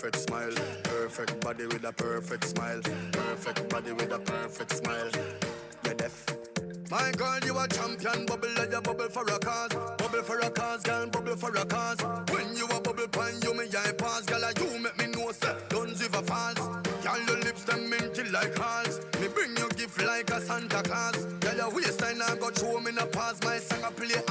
perfect smile. Perfect body with a perfect smile. Perfect body with a perfect smile. You're deaf. My girl, you a champion. Bubble like a bubble for a cause. Bubble for a cause, girl. Bubble for a cause. When you a bubble pan, you me I pass. Girl, like you make me know, sir. Don't give a falls. Girl, your lips them minty like hearts. Me bring you gift like a Santa Claus. Girl, your waistline I got show me a pass. My song I play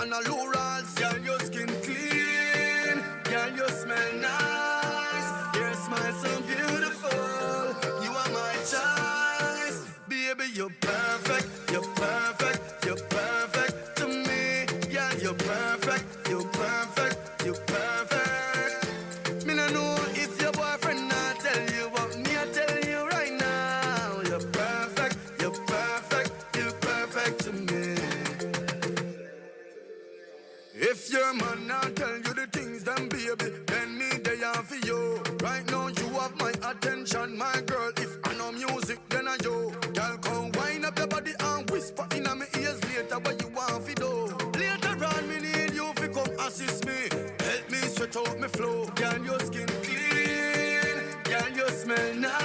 Girl, you smell nice.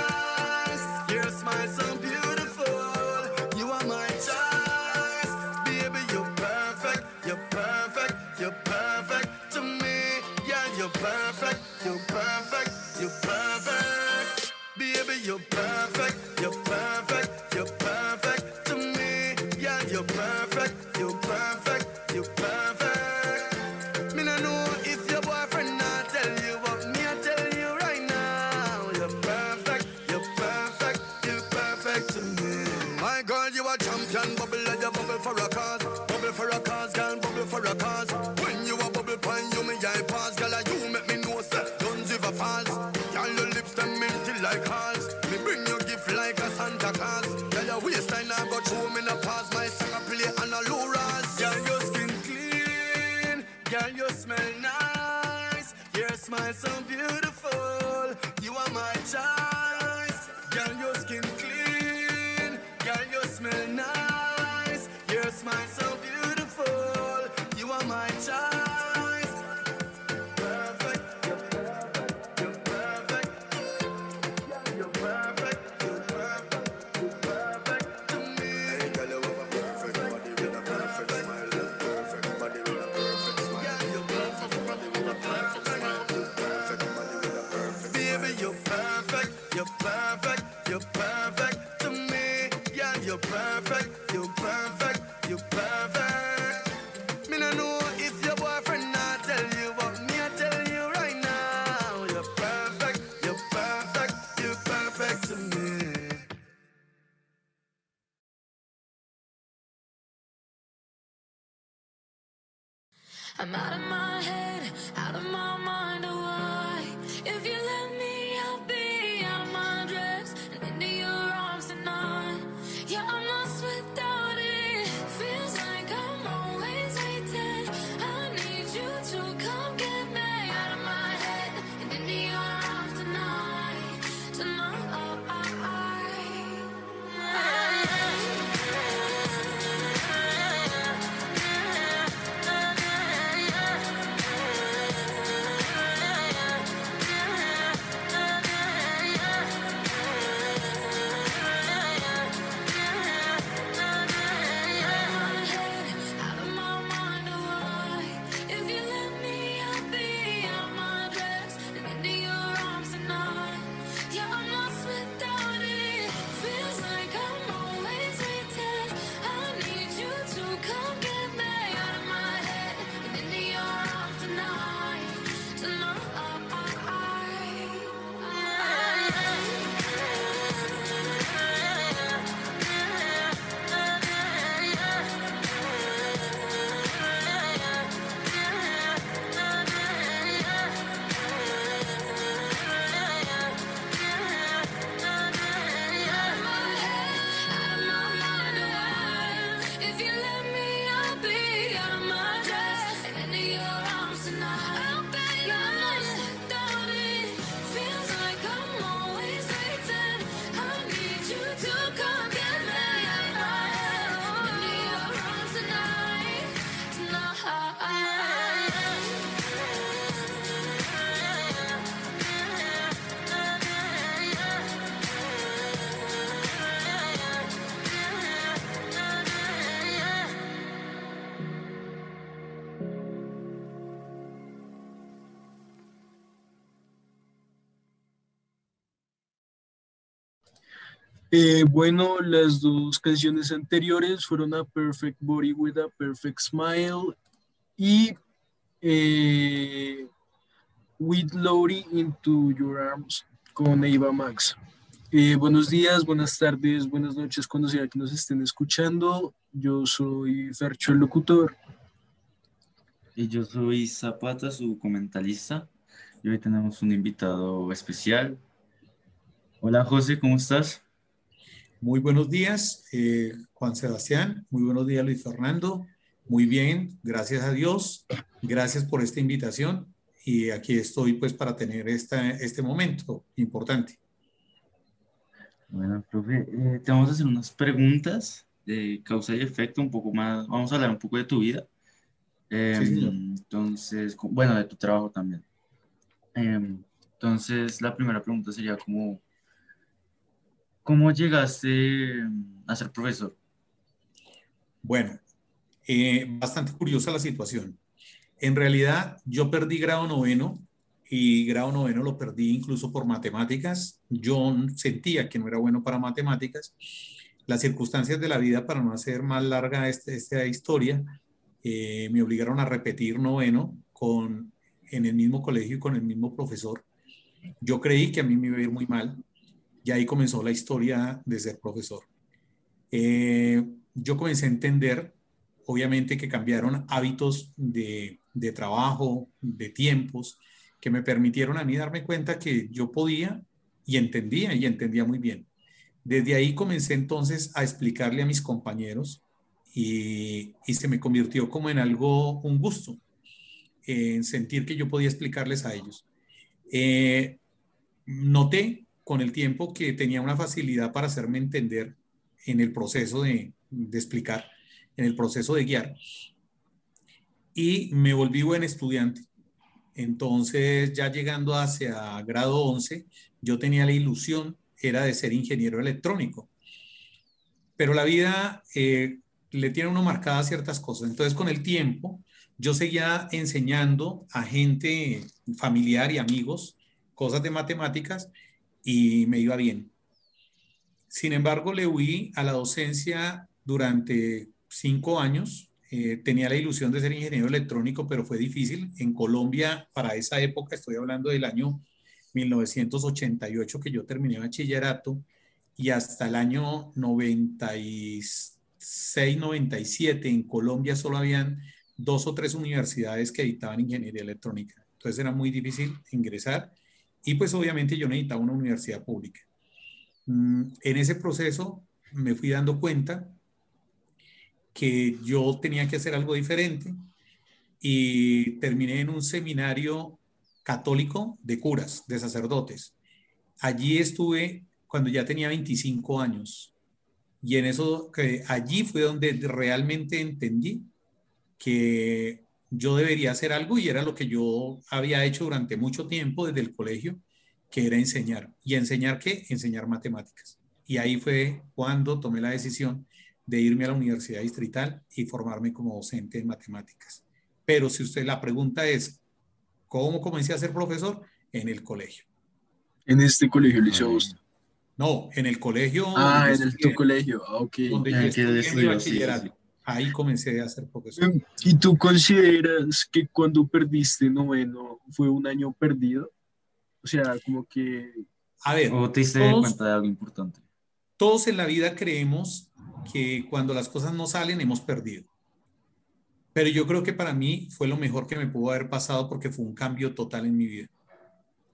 Eh, bueno, las dos canciones anteriores fueron A Perfect Body with a Perfect Smile y eh, With Lori Into Your Arms con Eva Max. Eh, buenos días, buenas tardes, buenas noches, cuando sea que nos estén escuchando. Yo soy Fercho el locutor. Y yo soy Zapata, su comentarista. Y hoy tenemos un invitado especial. Hola José, ¿cómo estás? Muy buenos días, eh, Juan Sebastián. Muy buenos días, Luis Fernando. Muy bien, gracias a Dios. Gracias por esta invitación. Y aquí estoy pues para tener esta, este momento importante. Bueno, profe, eh, te vamos a hacer unas preguntas de causa y efecto, un poco más, vamos a hablar un poco de tu vida. Em, entonces, bueno, de tu trabajo también. Em, entonces, la primera pregunta sería como, ¿cómo llegaste a ser profesor? Bueno, eh, bastante curiosa la situación. En realidad, yo perdí grado noveno y grado noveno lo perdí incluso por matemáticas. Yo sentía que no era bueno para matemáticas. Las circunstancias de la vida, para no hacer más larga este, esta historia, eh, me obligaron a repetir noveno con, en el mismo colegio y con el mismo profesor. Yo creí que a mí me iba a ir muy mal y ahí comenzó la historia de ser profesor. Eh, yo comencé a entender, obviamente, que cambiaron hábitos de, de trabajo, de tiempos, que me permitieron a mí darme cuenta que yo podía y entendía y entendía muy bien. Desde ahí comencé entonces a explicarle a mis compañeros y, se me convirtió como en algo, un gusto, en sentir que yo podía explicarles a ellos. Eh, noté con el tiempo que tenía una facilidad para hacerme entender en el proceso de, explicar, en el proceso de guiar, y me volví buen estudiante. Entonces, ya llegando hacia grado 11, yo tenía la ilusión, era de ser ingeniero electrónico. Pero la vida eh, le tiene uno marcadas ciertas cosas. Entonces, con el tiempo, yo seguía enseñando a gente familiar y amigos cosas de matemáticas y me iba bien. Sin embargo, le huí a la docencia durante cinco años. Eh, tenía la ilusión de ser ingeniero electrónico, pero fue difícil. En Colombia, para esa época, estoy hablando del año 1988 que yo terminé bachillerato y hasta el año 96 697 en Colombia solo habían dos o tres universidades que editaban ingeniería electrónica. Entonces era muy difícil ingresar y pues obviamente yo necesitaba una universidad pública. Mm, en ese proceso me fui dando cuenta que yo tenía que hacer algo diferente y terminé en un seminario católico de curas, de sacerdotes. Allí estuve cuando ya tenía 25 años y en eso, allí fue donde realmente entendí que yo debería hacer algo y era lo que yo había hecho durante mucho tiempo desde el colegio, que era enseñar. ¿Y enseñar qué? Enseñar matemáticas. Y ahí fue cuando tomé la decisión de irme a la Universidad Distrital y formarme como docente en matemáticas. Pero si usted la pregunta es, ¿cómo comencé a ser profesor? En el colegio. En este colegio, Liceo no, en el colegio. Ah, en el, tu colegio, ah, ok. Donde yo estudié bachillerato. Ahí comencé a ser profesor. Em, ¿Y tú consideras que cuando perdiste noveno fue un año perdido? O sea, como que... A ver. ¿O te diste cuenta de algo importante? Todos en la vida creemos que cuando las cosas no salen hemos perdido. Pero yo creo que para mí fue lo mejor que me pudo haber pasado porque fue un cambio total en mi vida.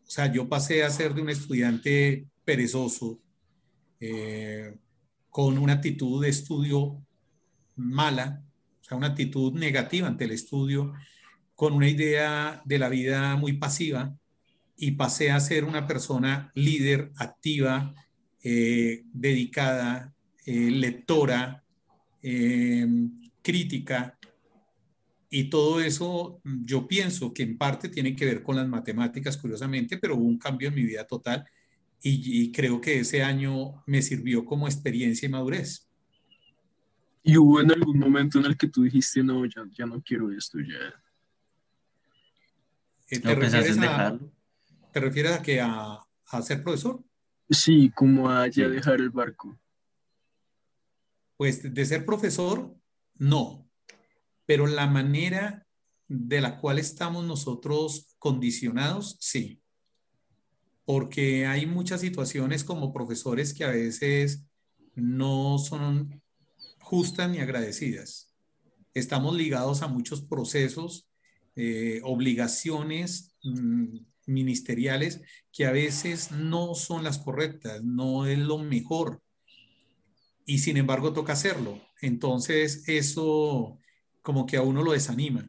O sea, yo pasé a ser de un estudiante perezoso, eh, con una actitud de estudio mala, o sea, una actitud negativa ante el estudio, con una idea de la vida muy pasiva y pasé a ser una persona líder, activa, eh, dedicada, eh, lectora, crítica. Y todo eso yo pienso que en parte tiene que ver con las matemáticas, curiosamente, pero hubo un cambio en mi vida total y, creo que ese año me sirvió como experiencia y madurez. ¿Y hubo en algún momento en el que tú dijiste, no, ya, ya no quiero esto, ya? Eh, ¿Te, refieres a, ¿Te refieres a que a, a ser profesor? Sí, como allá dejar el barco. Pues de ser profesor, no. Pero la manera de la cual estamos nosotros condicionados, sí. Porque hay muchas situaciones como profesores que a veces no son justas ni agradecidas. Estamos ligados a muchos procesos, eh, obligaciones mm, ministeriales que a veces no son las correctas, no es lo mejor. Y sin embargo toca hacerlo. Entonces eso como que a uno lo desanima.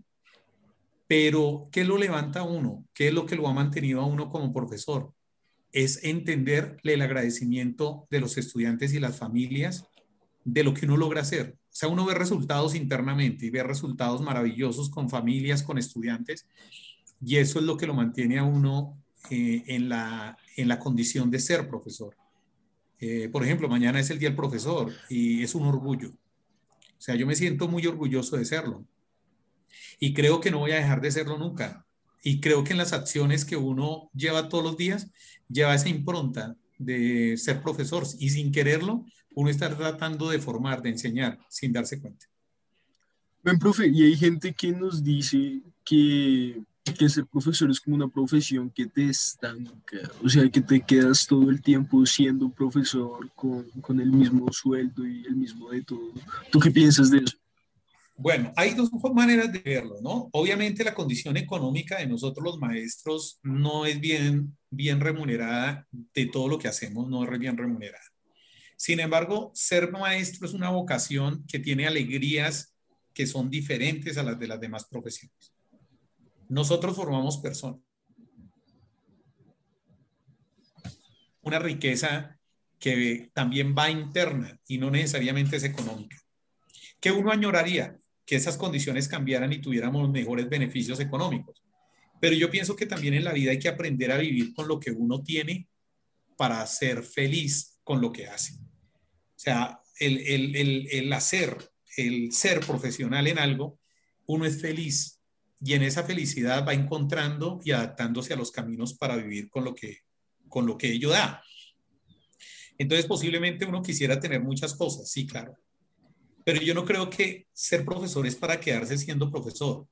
Pero, ¿qué lo levanta a uno? ¿Qué es lo que lo ha mantenido a uno como profesor? Es entenderle el agradecimiento de los estudiantes y las familias de lo que uno logra hacer. O sea, uno ve resultados internamente y ve resultados maravillosos con familias, con estudiantes, y eso es lo que lo mantiene a uno eh, en, la, en la condición de ser profesor. Eh, por ejemplo, mañana es el Día del Profesor y es un orgullo. O sea, yo me siento muy orgulloso de serlo. Y creo que no voy a dejar de serlo nunca. Y creo que en las acciones que uno lleva todos los días, lleva esa impronta de ser profesor. Y sin quererlo, uno está tratando de formar, de enseñar, sin darse cuenta. Ven, profe, y hay gente que nos dice que que ser profesor es como una profesión que te estanca, o sea, que te quedas todo el tiempo siendo profesor con, con, el mismo sueldo y el mismo de todo. ¿Tú qué piensas de eso? Bueno, hay dos maneras de verlo, ¿no? Obviamente la condición económica de nosotros los maestros no es bien, bien remunerada de todo lo que hacemos, no es bien remunerada. Sin embargo, ser maestro es una vocación que tiene alegrías que son diferentes a las de las demás profesiones. Nosotros formamos personas. Una riqueza que también va interna y no necesariamente es económica. ¿Qué uno añoraría? Que esas condiciones cambiaran y tuviéramos mejores beneficios económicos. Pero yo pienso que también en la vida hay que aprender a vivir con lo que uno tiene para ser feliz con lo que hace. O sea, el, el, el hacer, el ser profesional en algo, uno es feliz y en esa felicidad va encontrando y adaptándose a los caminos para vivir con lo que, con lo que ello da. Entonces, posiblemente uno quisiera tener muchas cosas, sí, claro. Pero yo no creo que ser profesor es para quedarse siendo profesor.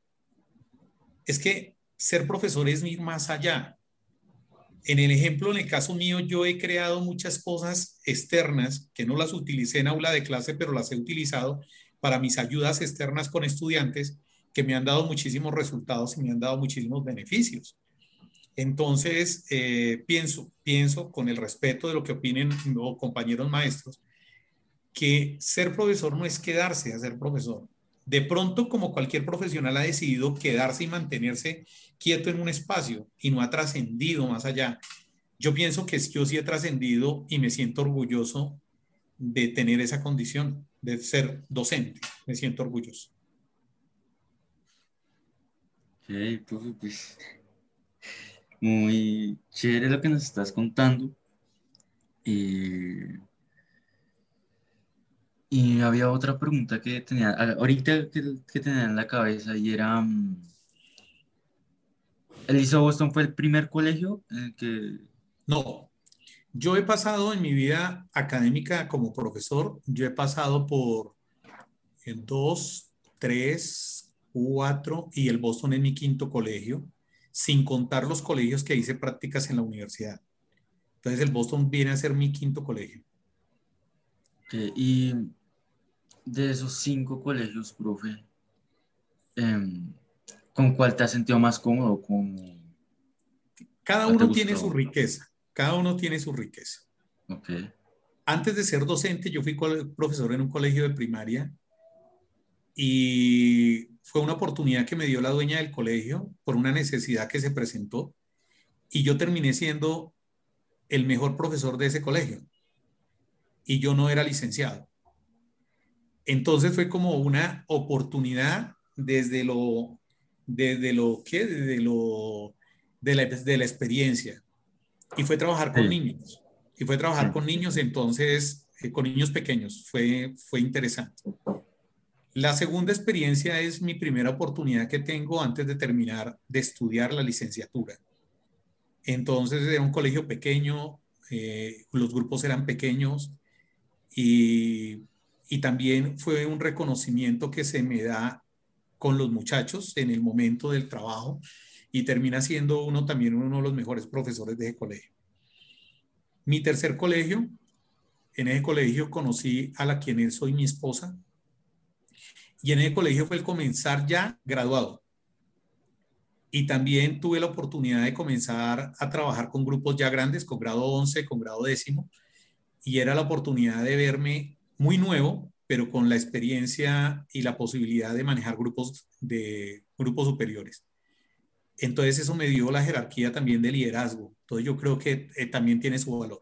Es que ser profesor es ir más allá. En el ejemplo, en el caso mío, yo he creado muchas cosas externas que no las utilicé en aula de clase, pero las he utilizado para mis ayudas externas con estudiantes que me han dado muchísimos resultados y me han dado muchísimos beneficios. Entonces, eh, pienso, pienso con el respeto de lo que opinen los compañeros maestros, que ser profesor no es quedarse a ser profesor. De pronto, como cualquier profesional ha decidido quedarse y mantenerse quieto en un espacio y no ha trascendido más allá, yo pienso que yo sí he trascendido y me siento orgulloso de tener esa condición, de ser docente. Me siento orgulloso. pues muy chévere lo que nos estás contando. Y había otra pregunta que tenía, ahorita que, tenía en la cabeza y era, mm, ¿Elisa Boston fue el primer colegio en que... No, yo he pasado en mi vida académica como profesor, yo he pasado por dos, tres, cuatro y el Boston es mi quinto colegio, sin contar los colegios que hice prácticas en la universidad. Entonces el Boston viene a ser mi quinto colegio. y de esos cinco colegios, profe, em, ¿con cuál te has sentido más cómodo? ¿Con... Cada uno tiene su riqueza, cada uno tiene su riqueza. Okay. Antes de ser docente, yo fui profesor en un colegio de primaria y fue una oportunidad que me dio la dueña del colegio por una necesidad que se presentó y yo terminé siendo el mejor profesor de ese colegio y yo no era licenciado. Entonces fue como una oportunidad desde lo, desde lo que, desde lo, de la, de la experiencia. Y fue trabajar con niños. Y fue trabajar con niños, entonces, eh, con niños pequeños. Fue, fue interesante. La segunda experiencia es mi primera oportunidad que tengo antes de terminar de estudiar la licenciatura. Entonces era un colegio pequeño, eh, los grupos eran pequeños y, y también fue un reconocimiento que se me da con los muchachos en el momento del trabajo y termina siendo uno también uno de los mejores profesores de ese colegio. Mi tercer colegio, en ese colegio conocí a la quien soy mi esposa y en ese colegio fue el comenzar ya graduado. Y también tuve la oportunidad de comenzar a trabajar con grupos ya grandes, con grado 11, con grado décimo, y era la oportunidad de verme muy nuevo, pero con la experiencia y la posibilidad de manejar grupos de grupos superiores. Entonces eso me dio la jerarquía también de liderazgo. Entonces yo creo que eh, también tiene su valor.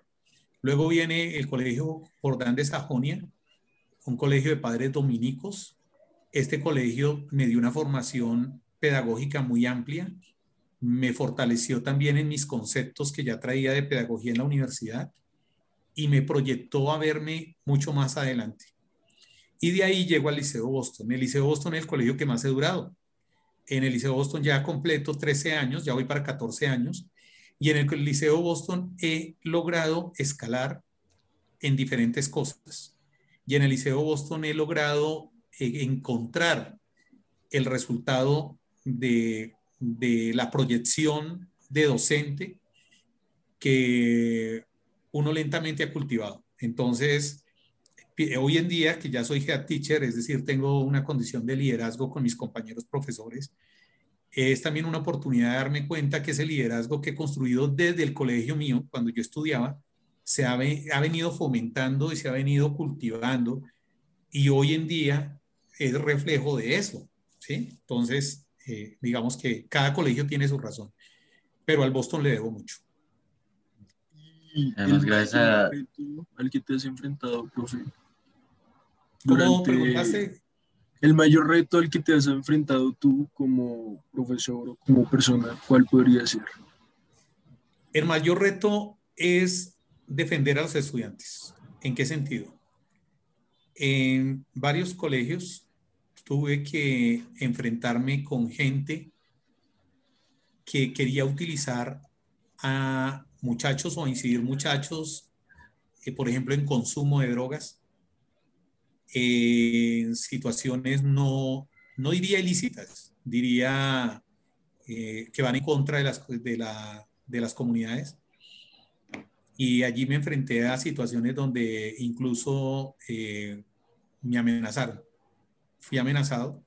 Luego viene el Colegio Jordán de Sajonia, un colegio de padres dominicos. Este colegio me dio una formación pedagógica muy amplia, me fortaleció también en mis conceptos que ya traía de pedagogía en la universidad y me proyectó a verme mucho más adelante. Y de ahí llego al Liceo Boston. El Liceo Boston es el colegio que más he durado en el Liceo Boston ya completo 13 años, ya voy para 14 años, y en el Liceo Boston he logrado escalar en diferentes cosas. Y en el Liceo Boston he logrado eh, encontrar el resultado de, de la proyección de docente que uno lentamente ha cultivado. Entonces, hoy en día que ya soy head teacher, es decir, tengo una condición de liderazgo con mis compañeros profesores, es también una oportunidad de darme cuenta que ese liderazgo que he construido desde el colegio mío, cuando yo estudiaba, se ha, ha venido fomentando y se ha venido cultivando y hoy en día es reflejo de eso, ¿sí? Entonces, eh, digamos que cada colegio tiene su razón, pero al Boston le debo mucho. Además, gracias a... al que te has enfrentado, profe, durante el mayor reto al que te has enfrentado tú como profesor o como persona, ¿cuál podría ser? El mayor reto es defender a los estudiantes. ¿En qué sentido? En varios colegios tuve que enfrentarme con gente que quería utilizar a muchachos o incidir muchachos, eh, por ejemplo, en consumo de drogas, en situaciones no, no diría ilícitas, diría eh, que van en contra de las, de, la, de las comunidades. Y allí me enfrenté a situaciones donde incluso eh, me amenazaron. Fui amenazado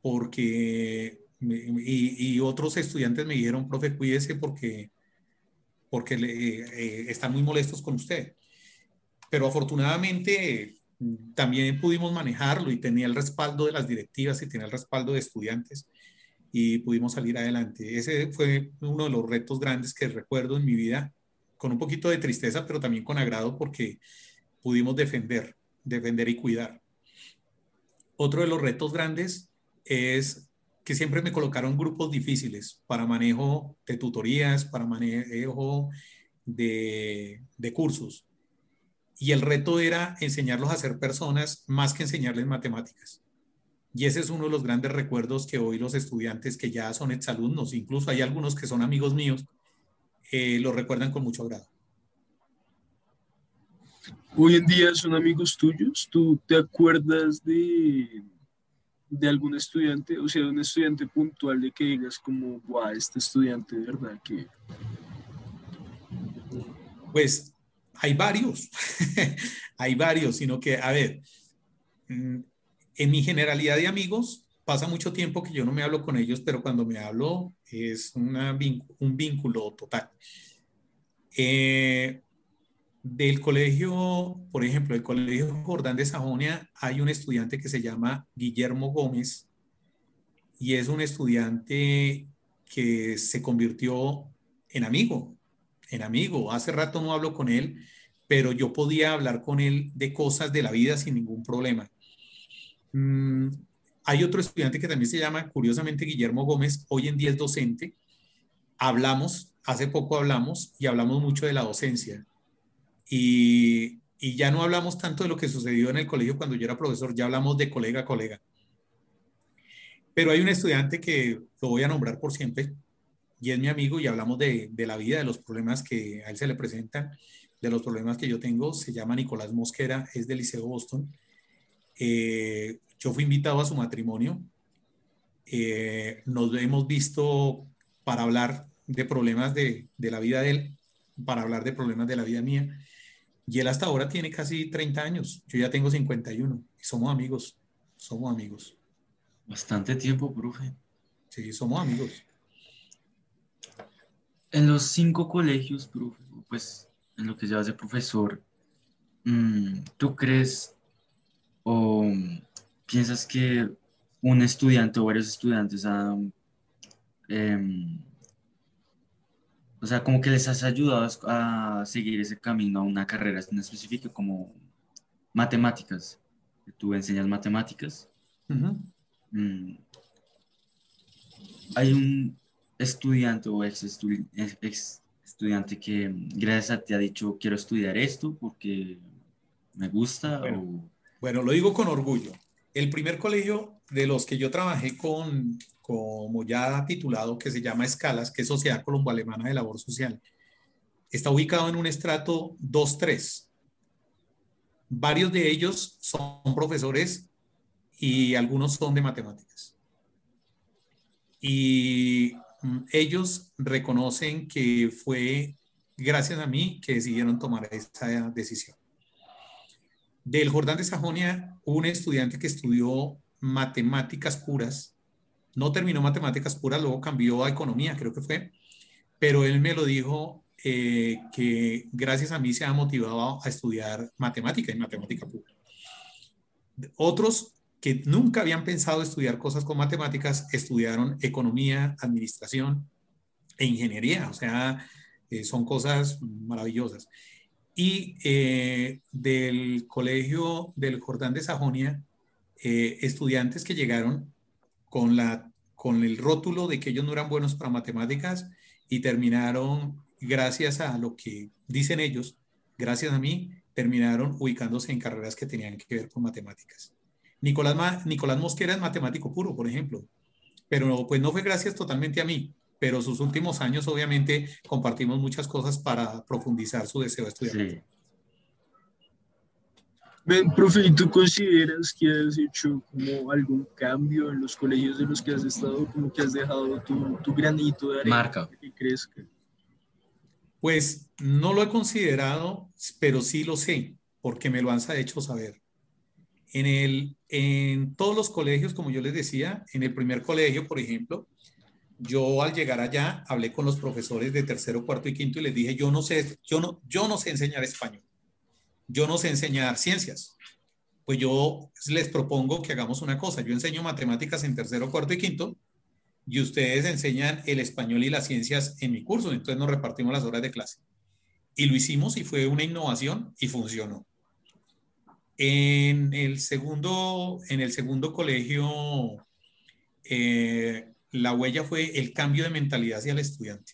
porque, y, y, otros estudiantes me dijeron, profe, cuídese porque, porque le, eh, están muy molestos con usted. Pero afortunadamente también pudimos manejarlo y tenía el respaldo de las directivas y tenía el respaldo de estudiantes y pudimos salir adelante. Ese fue uno de los retos grandes que recuerdo en mi vida, con un poquito de tristeza, pero también con agrado porque pudimos defender, defender y cuidar. Otro de los retos grandes es que siempre me colocaron grupos difíciles para manejo de tutorías, para manejo de, de cursos y el reto era enseñarlos a ser personas más que enseñarles matemáticas. Y ese es uno de los grandes recuerdos que hoy los estudiantes que ya son exalumnos, incluso hay algunos que son amigos míos, eh, lo recuerdan con mucho agrado. Hoy en día son amigos tuyos. ¿Tú te acuerdas de, de algún estudiante, o sea, de un estudiante puntual de que digas como, guau, este estudiante verdad que... Pues hay varios, hay varios, sino que, a ver, mm, en mi generalidad de amigos, pasa mucho tiempo que yo no me hablo con ellos, pero cuando me hablo es una, un vínculo total. Eh, del colegio, por ejemplo, del colegio Jordán de Sajonia, hay un estudiante que se llama Guillermo Gómez y es un estudiante que se convirtió en amigo en amigo. Hace rato no hablo con él, pero yo podía hablar con él de cosas de la vida sin ningún problema. Mm, hay otro estudiante que también se llama, curiosamente, Guillermo Gómez, hoy en día es docente. Hablamos, hace poco hablamos y hablamos mucho de la docencia. Y, y ya no hablamos tanto de lo que sucedió en el colegio cuando yo era profesor, ya hablamos de colega a colega. Pero hay un estudiante que lo voy a nombrar por siempre, y es mi amigo y hablamos de, de, la vida, de los problemas que a él se le presentan, de los problemas que yo tengo. Se llama Nicolás Mosquera, es del Liceo Boston. Eh, yo fui invitado a su matrimonio. Eh, nos hemos visto para hablar de problemas de, de, la vida de él, para hablar de problemas de la vida mía. Y él hasta ahora tiene casi 30 años. Yo ya tengo 51 y somos amigos. Somos amigos. Bastante tiempo, profe. Sí, somos amigos. En los cinco colegios, profe, pues en lo que llevas de profesor, mm, ¿tú crees o piensas que un estudiante o varios estudiantes han, em, o sea, como que les has ayudado a seguir ese camino a una carrera en específica como matemáticas? Tú enseñas matemáticas. Mm. Hay un estudiante o ex, estudiante que gracias a ti ha dicho quiero estudiar esto porque me gusta? Bueno, bueno, lo digo con orgullo. El primer colegio de los que yo trabajé con, como ya titulado, que se llama Escalas, que es Sociedad Colombo-Alemana de Labor Social, está ubicado en un estrato 2-3. Varios de ellos son profesores y algunos son de matemáticas. Y Mm, ellos reconocen que fue gracias a mí que decidieron tomar esta decisión. Del Jordán de Sajonia, un estudiante que estudió matemáticas puras, no terminó matemáticas puras, luego cambió a economía, creo que fue, pero él me lo dijo eh, que gracias a mí se ha motivado a estudiar matemática y matemática pura. Otros que nunca habían pensado estudiar cosas con matemáticas, estudiaron economía, administración e ingeniería. O sea, eh, son cosas maravillosas. Y eh, del colegio del Jordán de Sajonia, estudiantes que llegaron con, la, con el rótulo de que ellos no eran buenos para matemáticas y terminaron, gracias a lo que dicen ellos, gracias a mí, terminaron ubicándose en carreras que tenían que ver con matemáticas. Nicolás, Nicolás Mosquera es matemático puro, por ejemplo, pero pues no fue gracias totalmente a mí, pero sus últimos años obviamente compartimos muchas cosas para profundizar su deseo de estudiar. Ven, profe, ¿y tú consideras que has hecho como algún cambio en los colegios de los que has estado, como que has dejado tu, tu granito de arena Marca. que crezca? Pues no lo he considerado, pero sí lo sé, porque me lo han hecho saber. En, el, en todos los colegios, como yo les decía, en el primer colegio, por ejemplo, yo al llegar allá hablé con los profesores de tercero, cuarto y quinto y les dije, yo no sé, yo no, yo no sé enseñar español, yo no sé enseñar ciencias. Pues yo les propongo que hagamos una cosa, yo enseño matemáticas en tercero, cuarto y quinto y ustedes enseñan el español y las ciencias en mi curso, entonces nos repartimos las horas de clase. Y lo hicimos y fue una innovación y funcionó. En el segundo, en el segundo colegio, eh, la huella fue el cambio de mentalidad hacia el estudiante.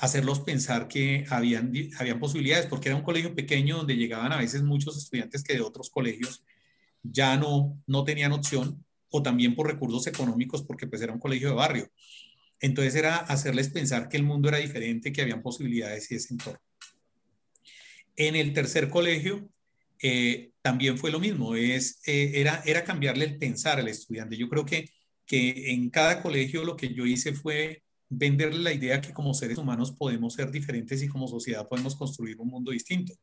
Hacerlos pensar que habían, habían posibilidades, porque era un colegio pequeño donde llegaban a veces muchos estudiantes que de otros colegios ya no, no tenían opción, o también por recursos económicos, porque pues era un colegio de barrio. Entonces era hacerles pensar que el mundo era diferente, que habían posibilidades y ese entorno. En el tercer colegio, eh, también fue lo mismo, es, eh, era, era cambiarle el pensar al estudiante. Yo creo que, que en cada colegio lo que yo hice fue venderle la idea que como seres humanos podemos ser diferentes y como sociedad podemos construir un mundo distinto.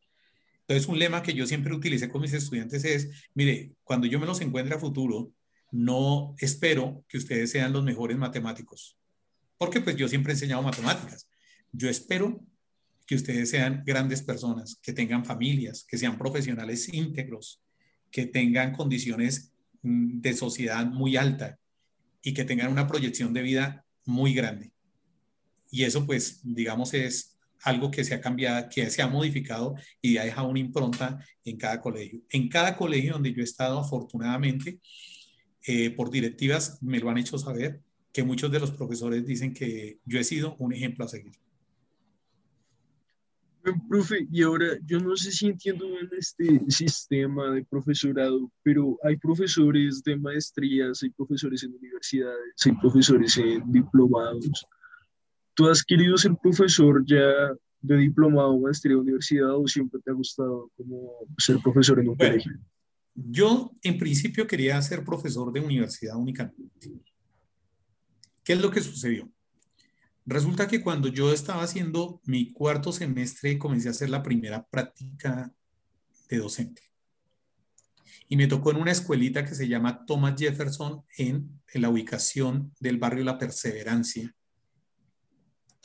Entonces, un lema que yo siempre utilicé con mis estudiantes es, mire, cuando yo me los encuentre a futuro, no espero que ustedes sean los mejores matemáticos, porque pues yo siempre he enseñado matemáticas. Yo espero que ustedes sean grandes personas, que tengan familias, que sean profesionales íntegros, que tengan condiciones mm, de sociedad muy alta y que tengan una proyección de vida muy grande. Y eso pues, digamos, es algo que se ha cambiado, que se ha modificado y ha dejado una impronta en cada colegio. En cada colegio donde yo he estado, afortunadamente, eh, por directivas me lo han hecho saber, que muchos de los profesores dicen que yo he sido un ejemplo a seguir. Profe, y ahora yo no sé si entiendo bien este sistema de profesorado, pero hay profesores de maestrías, hay profesores en universidades, hay profesores en diplomados. ¿Tú has querido ser profesor ya de diplomado, maestría de universidad o siempre te ha gustado como ser profesor en un colegio? Yo en principio quería ser profesor de universidad únicamente. ¿Qué es lo que sucedió? Resulta que cuando yo estaba haciendo mi cuarto semestre comencé a hacer la primera práctica de docente. Y me tocó en una escuelita que se llama Thomas Jefferson en, la ubicación del barrio La Perseverancia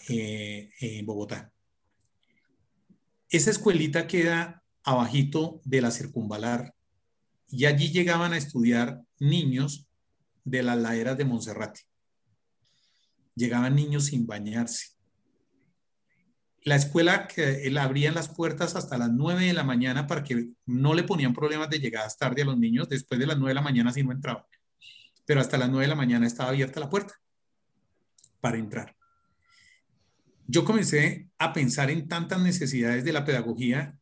eh, en Bogotá. Esa escuelita queda abajito de la circunvalar y allí llegaban a estudiar niños de las laderas de Monserrate. Llegaban niños sin bañarse. La escuela que él abrían las puertas hasta las 9 de la mañana para que no le ponían problemas de llegadas tarde a los niños. Después de las 9 de la mañana si no entraban. Pero hasta las 9 de la mañana estaba abierta la puerta para entrar yo comencé a pensar en tantas necesidades de la pedagogía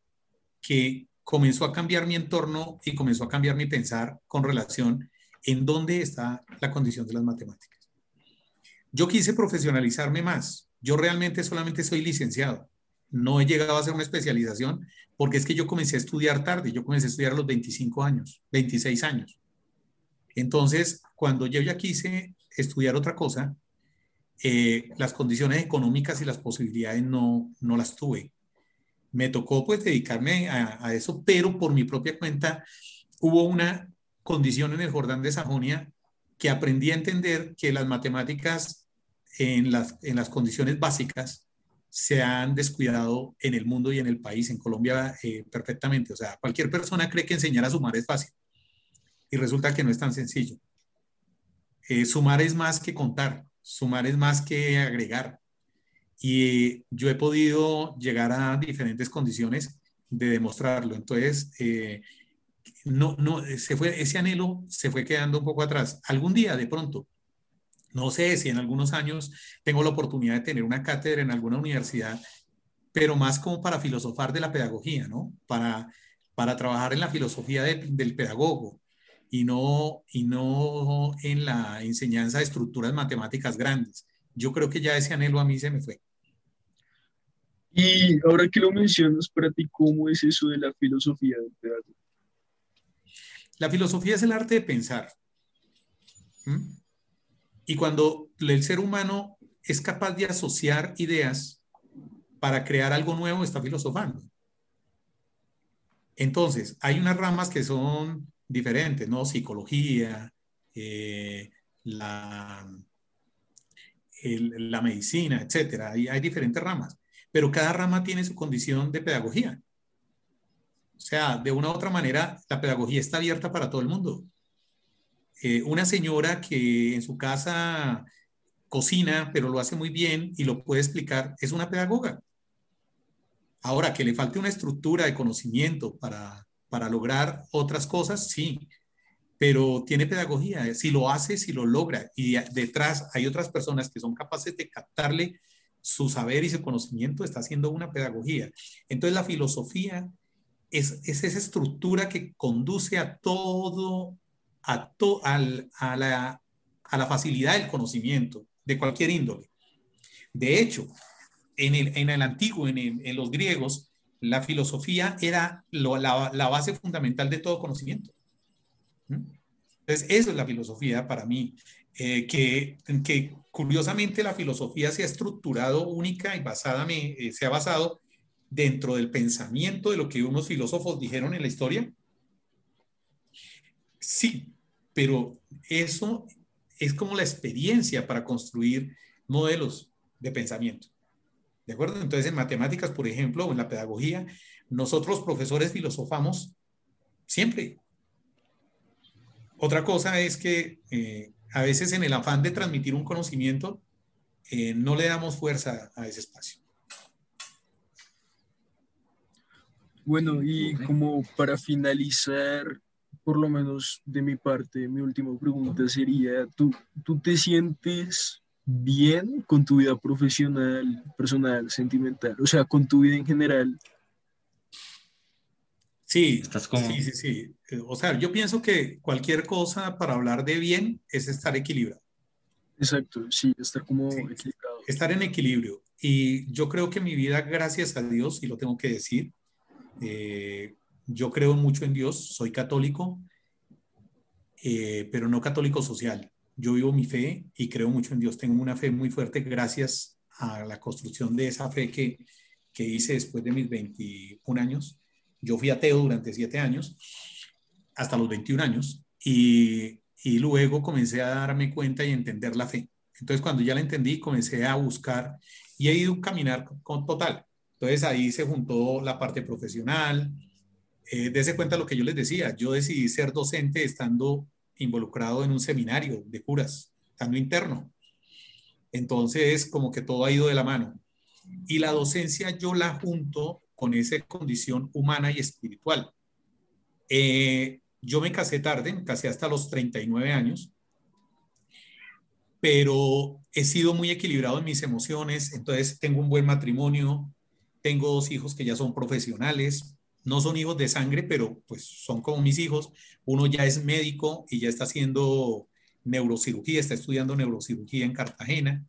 que comenzó a cambiar mi entorno y comenzó a cambiar mi pensar con relación en dónde está la condición de las matemáticas. Yo quise profesionalizarme más. Yo realmente solamente soy licenciado. No he llegado a hacer una especialización porque es que yo comencé a estudiar tarde. Yo comencé a estudiar a los 25 años, 26 años. Entonces, cuando yo ya quise estudiar otra cosa, eh, las condiciones económicas y las posibilidades no, no las tuve. Me tocó pues dedicarme a, eso, pero por mi propia cuenta hubo una condición en el Jordán de Sajonia que aprendí a entender que las matemáticas en las, en las condiciones básicas se han descuidado en el mundo y en el país, en Colombia eh, perfectamente. O sea, cualquier persona cree que enseñar a sumar es fácil y resulta que no es tan sencillo. Eh, sumar es más que contar sumar es más que agregar. Y yo he podido llegar a diferentes condiciones de demostrarlo. Entonces, eh, no, no, se fue, ese anhelo se fue quedando un poco atrás. Algún día, de pronto, no sé si en algunos años tengo la oportunidad de tener una cátedra en alguna universidad, pero más como para filosofar de la pedagogía, ¿no? Para, para trabajar en la filosofía del pedagogo, y no, y no en la enseñanza de estructuras matemáticas grandes. Yo creo que ya ese anhelo a mí se me fue. Y ahora que lo mencionas, para ti, ¿cómo es eso de la filosofía del pedagogo? La filosofía es el arte de pensar. Y cuando el ser humano es capaz de asociar ideas para crear algo nuevo, está filosofando. Entonces, hay unas ramas que son diferentes, ¿no? Psicología, eh, la, la medicina, etcétera. Hay, hay diferentes ramas, pero cada rama tiene su condición de pedagogía. O sea, de una u otra manera, la pedagogía está abierta para todo el mundo. Eh, una señora que en su casa cocina, pero lo hace muy bien y lo puede explicar, es una pedagoga. Ahora, que le falte una estructura de conocimiento para para lograr otras cosas, sí, pero tiene pedagogía. Si lo hace, si lo logra, y detrás hay otras personas que son capaces de captarle su saber y su conocimiento, está haciendo una pedagogía. Entonces la filosofía es, esa estructura que conduce a todo, a, a, la, a la facilidad del conocimiento de cualquier índole. De hecho, en el, en el antiguo, en, en los griegos, la filosofía era la, base fundamental de todo conocimiento. Entonces, eso es la filosofía para mí, eh, que, curiosamente la filosofía se ha estructurado única y basada, eh, se ha basado dentro del pensamiento de lo que unos filósofos dijeron en la historia. Sí, pero eso es como la experiencia para construir modelos de pensamiento. ¿De acuerdo? Entonces, en matemáticas, por ejemplo, o en la pedagogía, nosotros profesores filosofamos siempre. Otra cosa es que eh, a veces en el afán de transmitir un conocimiento, eh, no le damos fuerza a ese espacio. Bueno, y como para finalizar, por lo menos de mi parte, mi última pregunta sería, ¿tú, tú te sientes bien con tu vida profesional, personal, sentimental, o sea, con tu vida en general. Sí, ¿Estás como... sí, sí, sí. O sea, yo pienso que cualquier cosa para hablar de bien es estar equilibrado. Exacto, sí, estar como equilibrado. estar en equilibrio. Y yo creo que mi vida, gracias a Dios, y lo tengo que decir, eh, yo creo mucho en Dios, soy católico, eh, pero no católico social. Yo vivo mi fe y creo mucho en Dios. Tengo una fe muy fuerte gracias a la construcción de esa fe que, que hice después de mis 21 años. Yo fui ateo durante 7 años, hasta los 21 años, y, y luego comencé a darme cuenta y entender la fe. Entonces, cuando ya la entendí, comencé a buscar y he ido a caminar con total. Entonces, ahí se juntó la parte profesional. Eh, dese cuenta lo que yo les decía. Yo decidí ser docente estando involucrado en un seminario de curas, estando interno. Entonces, como que todo ha ido de la mano. Y la docencia yo la junto con esa condición humana y espiritual. Eh, yo me casé tarde, me casé hasta los 39 años, pero he sido muy equilibrado en mis emociones, entonces tengo un buen matrimonio, tengo dos hijos que ya son profesionales, no son hijos de sangre, pero pues son como mis hijos. Uno ya es médico y ya está haciendo neurocirugía, está estudiando neurocirugía en Cartagena.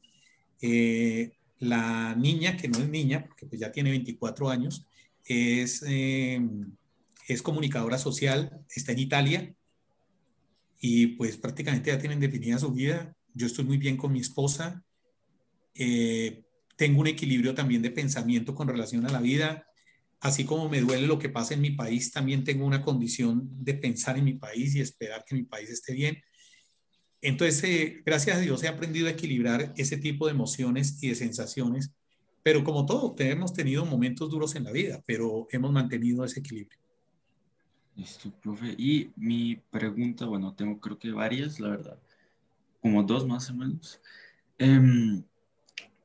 Eh, la niña, que no es niña, porque pues ya tiene 24 años, es, eh, es comunicadora social, está en Italia y pues prácticamente ya tienen definida su vida. Yo estoy muy bien con mi esposa. Eh, tengo un equilibrio también de pensamiento con relación a la vida. Así como me duele lo que pasa en mi país, también tengo una condición de pensar en mi país y esperar que mi país esté bien. Entonces, eh, gracias a Dios he aprendido a equilibrar ese tipo de emociones y de sensaciones, pero como todo, hemos tenido momentos duros en la vida, pero hemos mantenido ese equilibrio. Listo, profe. Y mi pregunta, bueno, tengo creo que varias, la verdad, como dos más o menos. Em,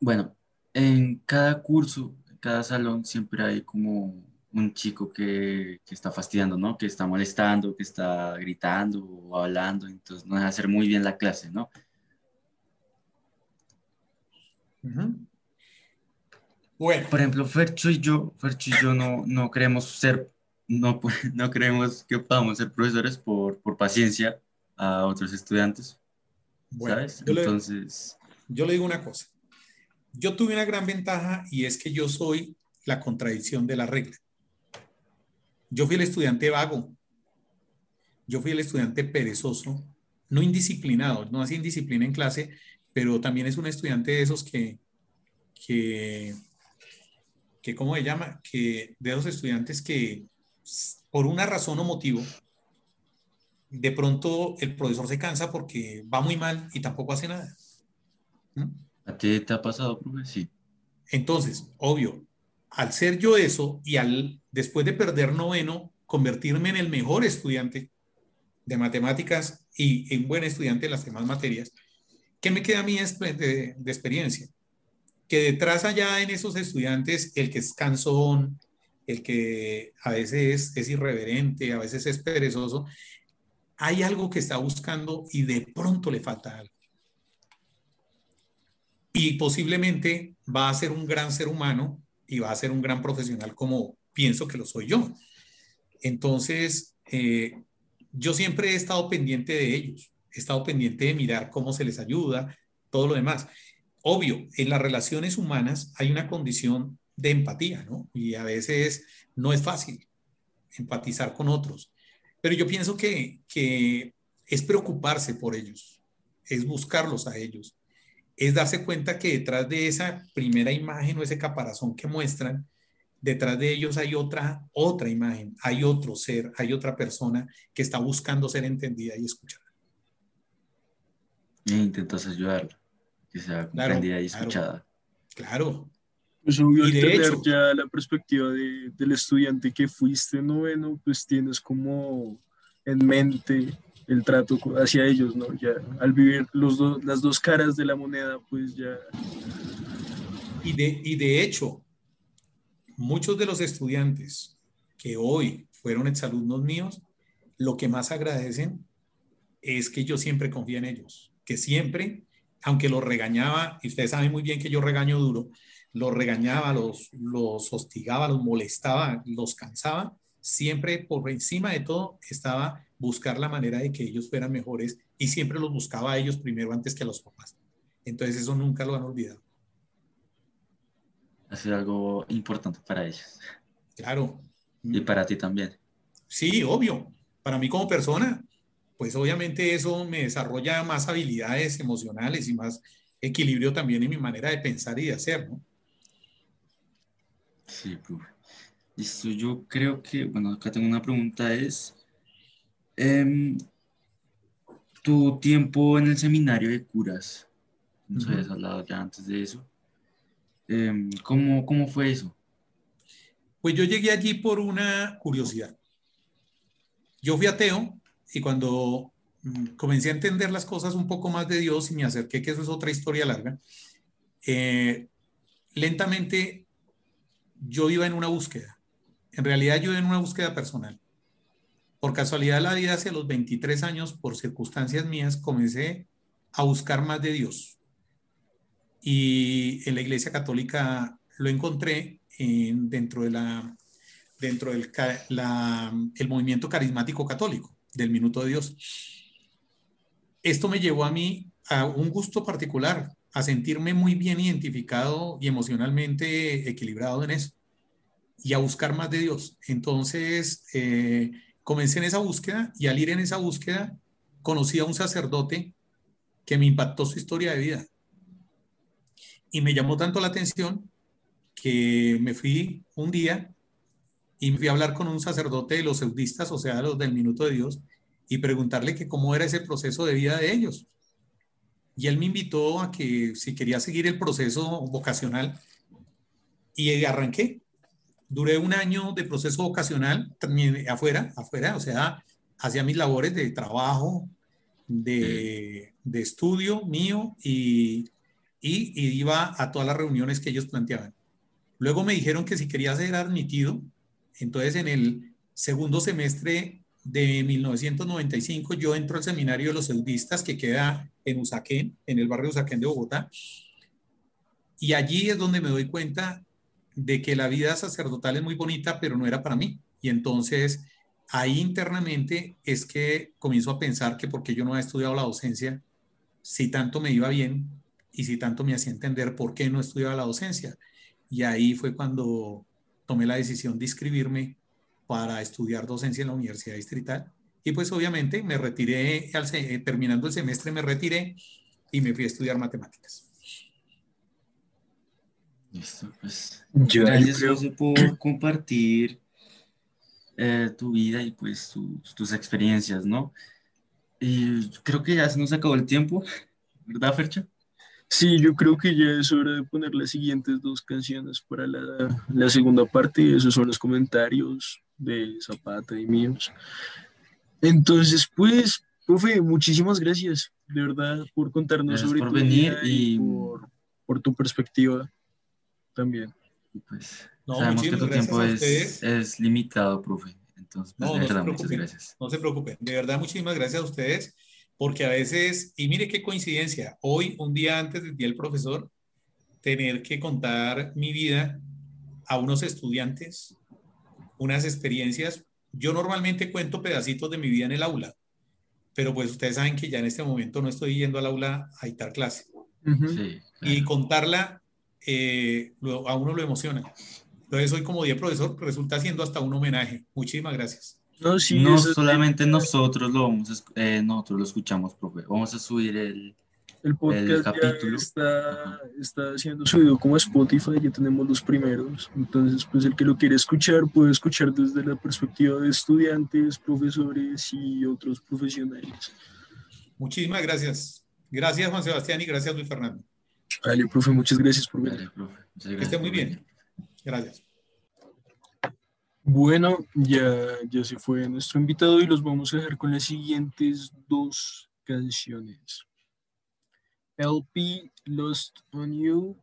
bueno, en cada curso, cada salón, siempre hay como un chico que, que, está fastidiando, ¿no? Que está molestando, que está gritando o hablando, entonces no deja hacer muy bien la clase, ¿no? Bueno. Por ejemplo, Fercho y yo, Fercho y yo no, no queremos ser, no, no creemos que podamos ser profesores por, por paciencia a otros estudiantes, ¿sabes? entonces... yo le digo una cosa. Yo tuve una gran ventaja y es que yo soy la contradicción de la regla. Yo fui el estudiante vago. Yo fui el estudiante perezoso, no indisciplinado, no hacía indisciplina en clase, pero también es un estudiante de esos que, que, que ¿cómo se llama? Que de esos estudiantes que por una razón o motivo, de pronto el profesor se cansa porque va muy mal y tampoco hace nada. ¿A ti te ha pasado, profe? Sí. Entonces, obvio, al ser yo eso y al después de perder noveno, convertirme en el mejor estudiante de matemáticas y en buen estudiante en las demás materias, ¿qué me queda a mí de, de experiencia? Que detrás allá en esos estudiantes, el que es cansón, el que a veces es, es irreverente, a veces es perezoso, hay algo que está buscando y de pronto le falta algo. Y posiblemente va a ser un gran ser humano y va a ser un gran profesional como pienso que lo soy yo. Entonces, eh, yo siempre he estado pendiente de ellos, he estado pendiente de mirar cómo se les ayuda, todo lo demás. Obvio, en las relaciones humanas hay una condición de empatía, ¿no? Y a veces no es fácil empatizar con otros. Pero yo pienso que, que es preocuparse por ellos, es buscarlos a ellos, es darse cuenta que detrás de esa primera imagen o ese caparazón que muestran, detrás de ellos hay otra, otra imagen, hay otro ser, hay otra persona que está buscando ser entendida y escuchada. E intentas ayudarla, que sea comprendida y escuchada. Claro. Pues obvio, y de hecho, ya la perspectiva de, del estudiante que fuiste noveno, pues tienes como en mente el trato hacia ellos, ¿no? Ya al vivir los las dos caras de la moneda, pues ya... Y de, y de hecho, muchos de los estudiantes que hoy fueron exalumnos míos, lo que más agradecen es que yo siempre confío en ellos, que siempre, aunque los regañaba, y ustedes saben muy bien que yo regaño duro, los regañaba, los, los hostigaba, los molestaba, los cansaba, siempre por encima de todo estaba buscar la manera de que ellos fueran mejores y siempre los buscaba a ellos primero antes que a los papás. Entonces eso nunca lo han olvidado. ha sido algo importante para ellos. Claro. Y para ti también. Sí, obvio. Para mí como persona, pues obviamente eso me desarrolla más habilidades emocionales y más equilibrio también en mi manera de pensar y de hacer, ¿no? Sí, profe. Listo, yo creo que, bueno, acá tengo una pregunta, es, em, tu tiempo en el seminario de curas, nos habías hablado ya antes de eso, em, ¿cómo, ¿cómo fue eso? Pues yo llegué allí por una curiosidad. Yo fui ateo y cuando mm, comencé a entender las cosas un poco más de Dios y me acerqué, que eso es otra historia larga, eh, lentamente yo iba en una búsqueda. En realidad yo iba en una búsqueda personal. Por casualidad la vida, hacia los 23 años, por circunstancias mías, comencé a buscar más de Dios. Y en la Iglesia Católica lo encontré dentro, del el movimiento carismático católico, del Minuto de Dios. Esto me llevó a mí a un gusto particular, a sentirme muy bien identificado y emocionalmente equilibrado en eso y a buscar más de Dios. Entonces, eh, comencé en esa búsqueda y al ir en esa búsqueda, conocí a un sacerdote que me impactó su historia de vida. Y me llamó tanto la atención que me fui un día y me fui a hablar con un sacerdote de los eudistas, o sea, los del minuto de Dios, y preguntarle que cómo era ese proceso de vida de ellos. Y él me invitó a que si quería seguir el proceso vocacional y arranqué. Duré un año de proceso vocacional afuera, afuera, o sea, hacía mis labores de trabajo, de, de estudio mío y, y, y iba a todas las reuniones que ellos planteaban. Luego me dijeron que si quería ser admitido, entonces en el segundo semestre de 1995 yo entro al seminario de los eudistas que queda en Usaquén, en el barrio Usaquén de Bogotá. Y allí es donde me doy cuenta de que la vida sacerdotal es muy bonita, pero no era para mí. Y entonces ahí internamente es que comienzo a pensar que porque yo no había estudiado la docencia, si tanto me iba bien y si tanto me hacía entender por qué no estudiaba la docencia. Y ahí fue cuando tomé la decisión de inscribirme para estudiar docencia en la Universidad Distrital. Y pues obviamente me retiré, al, terminando el semestre me retiré y me fui a estudiar matemáticas. Listo, pues gracias José por compartir eh, tu vida y pues tus experiencias, ¿no? Y creo que ya se nos acabó el tiempo, ¿verdad, Fercha? Sí, yo creo que ya es hora de poner las siguientes dos canciones para la, la segunda parte. Esos son los comentarios de Zapata y míos. Entonces, pues, profe, muchísimas gracias, de verdad, por contarnos sobre por tu venir y, por, por, tu perspectiva también. Pues, no, sabemos que tu tiempo es, es, limitado, profe. Entonces, pues, no, de verdad, no muchas gracias. No se preocupen, de verdad, muchísimas gracias a ustedes porque a veces, y mire qué coincidencia, hoy, un día antes del Día del Profesor, tener que contar mi vida a unos estudiantes, unas experiencias. Yo normalmente cuento pedacitos de mi vida en el aula, pero pues ustedes saben que ya en este momento no estoy yendo al aula a dictar clase. Y contarla eh, a uno lo emociona. Entonces hoy como día profesor resulta siendo hasta un homenaje. Muchísimas gracias. No, sí, no solamente nosotros lo vamos eh, nosotros lo escuchamos, profe. Vamos a subir el, el podcast capítulo. está, está siendo subido como Spotify, ya tenemos los primeros. Entonces, pues el que lo quiere escuchar puede escuchar desde la perspectiva de estudiantes, profesores y otros profesionales. Muchísimas gracias. Gracias, Juan Sebastián, y gracias, Luis Fernando. Vale, profe, muchas gracias por venir. Que esté muy bien. Gracias. Bueno, ya, ya se fue nuestro invitado y los vamos a dejar con las siguientes dos canciones. LP Lost on You.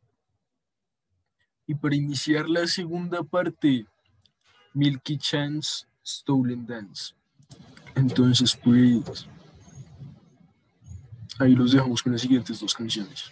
Y para iniciar la segunda parte, Milky Chance Stolen Dance. Entonces, pues, ahí los dejamos con las siguientes dos canciones.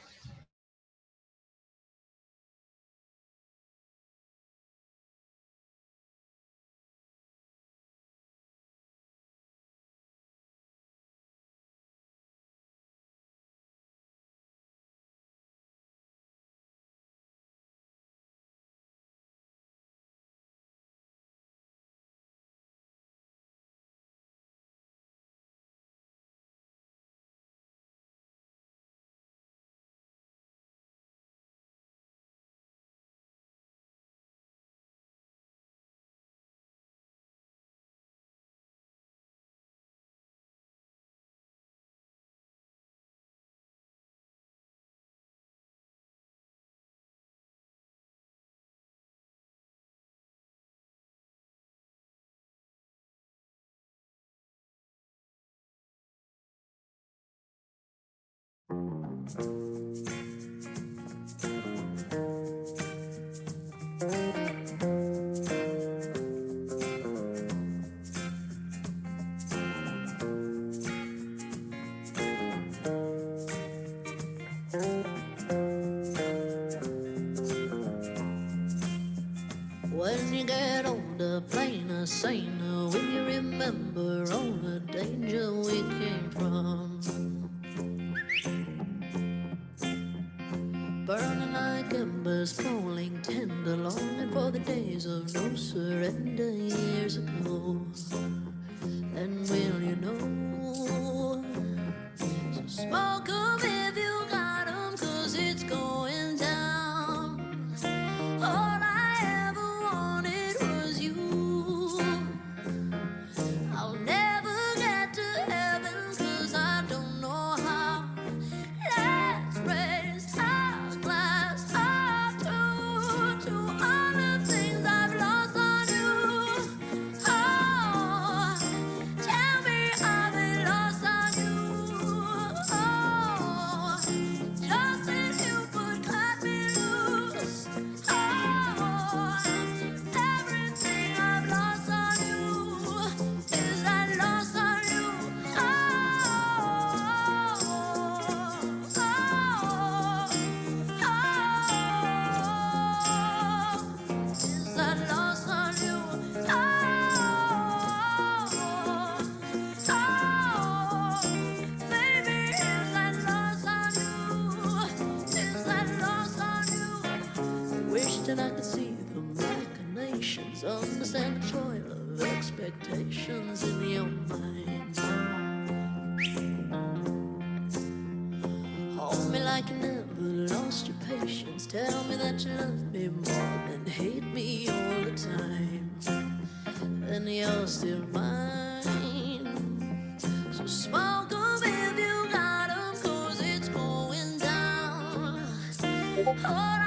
Hold on.